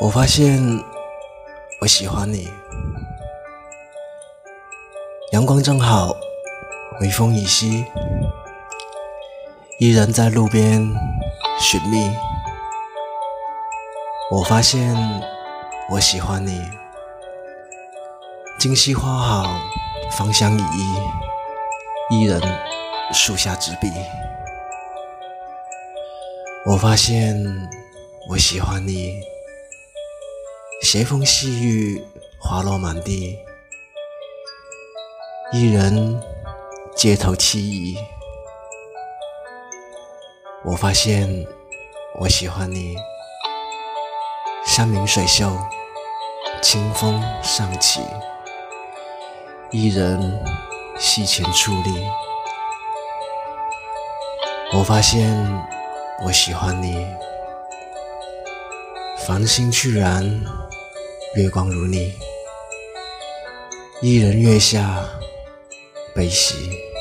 我发现我喜欢你，阳光正好，微风已息，依然在路边寻觅。我发现我喜欢你，今夕花好，芳香已溢，伊人树下执笔。我发现我喜欢你，斜风细雨，花落满地，一人街头凄怡。我发现我喜欢你，山明水秀，清风尚起，一人溪前矗立。我发现。我喜欢你，繁星去然，月光如你，一人月下悲喜。